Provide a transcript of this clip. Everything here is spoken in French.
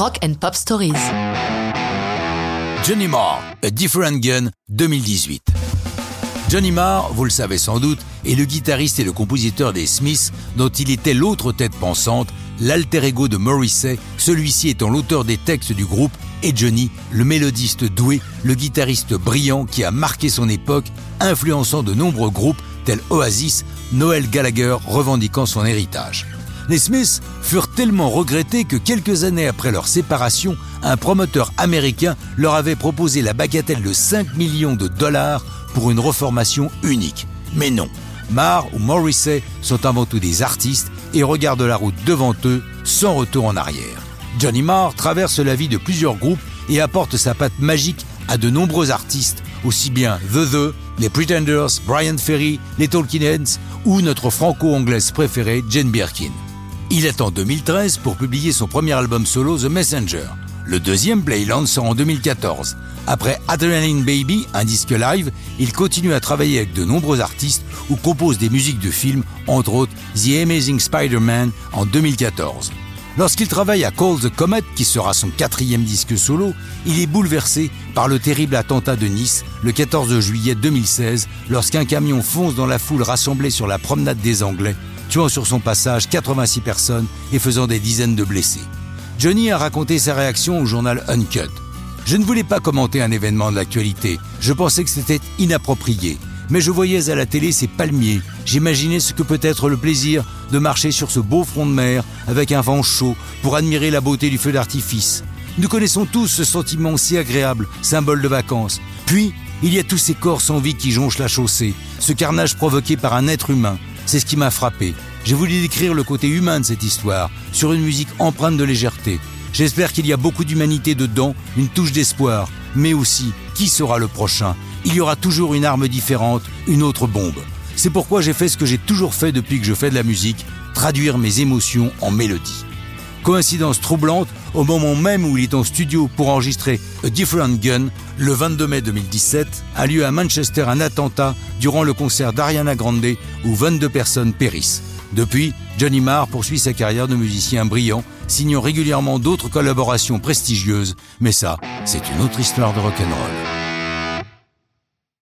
Rock and Pop Stories. Johnny Marr, A Different Gun 2018. Johnny Marr, vous le savez sans doute, est le guitariste et le compositeur des Smiths, dont il était l'autre tête pensante, l'alter ego de Morrissey, celui-ci étant l'auteur des textes du groupe, et Johnny, le mélodiste doué, le guitariste brillant qui a marqué son époque, influençant de nombreux groupes tels Oasis, Noel Gallagher revendiquant son héritage. Les Smiths furent tellement regrettés que quelques années après leur séparation, un promoteur américain leur avait proposé la bagatelle de 5 millions de dollars pour une reformation unique. Mais non, Marr ou Morrissey sont avant tout des artistes et regardent la route devant eux sans retour en arrière. Johnny Marr traverse la vie de plusieurs groupes et apporte sa patte magique à de nombreux artistes, aussi bien The The, les Pretenders, Brian Ferry, les Talking Heads ou notre franco-anglaise préférée Jane Birkin. Il attend 2013 pour publier son premier album solo The Messenger. Le deuxième, Playland, sort en 2014. Après Adrenaline Baby, un disque live, il continue à travailler avec de nombreux artistes ou compose des musiques de films, entre autres The Amazing Spider-Man en 2014. Lorsqu'il travaille à Call the Comet, qui sera son quatrième disque solo, il est bouleversé par le terrible attentat de Nice le 14 juillet 2016, lorsqu'un camion fonce dans la foule rassemblée sur la promenade des Anglais tuant sur son passage 86 personnes et faisant des dizaines de blessés. Johnny a raconté sa réaction au journal Uncut. Je ne voulais pas commenter un événement de l'actualité, je pensais que c'était inapproprié. Mais je voyais à la télé ces palmiers, j'imaginais ce que peut être le plaisir de marcher sur ce beau front de mer avec un vent chaud pour admirer la beauté du feu d'artifice. Nous connaissons tous ce sentiment si agréable, symbole de vacances. Puis, il y a tous ces corps sans vie qui jonchent la chaussée, ce carnage provoqué par un être humain, c'est ce qui m'a frappé. J'ai voulu décrire le côté humain de cette histoire, sur une musique empreinte de légèreté. J'espère qu'il y a beaucoup d'humanité dedans, une touche d'espoir, mais aussi, qui sera le prochain? Il y aura toujours une arme différente, une autre bombe. C'est pourquoi j'ai fait ce que j'ai toujours fait depuis que je fais de la musique, traduire mes émotions en mélodie. Coïncidence troublante, au moment même où il est en studio pour enregistrer A Different Gun, le 22 mai 2017, a lieu à Manchester un attentat durant le concert d'Ariana Grande où 22 personnes périssent. Depuis, Johnny Marr poursuit sa carrière de musicien brillant, signant régulièrement d'autres collaborations prestigieuses, mais ça, c'est une autre histoire de rock'n'roll.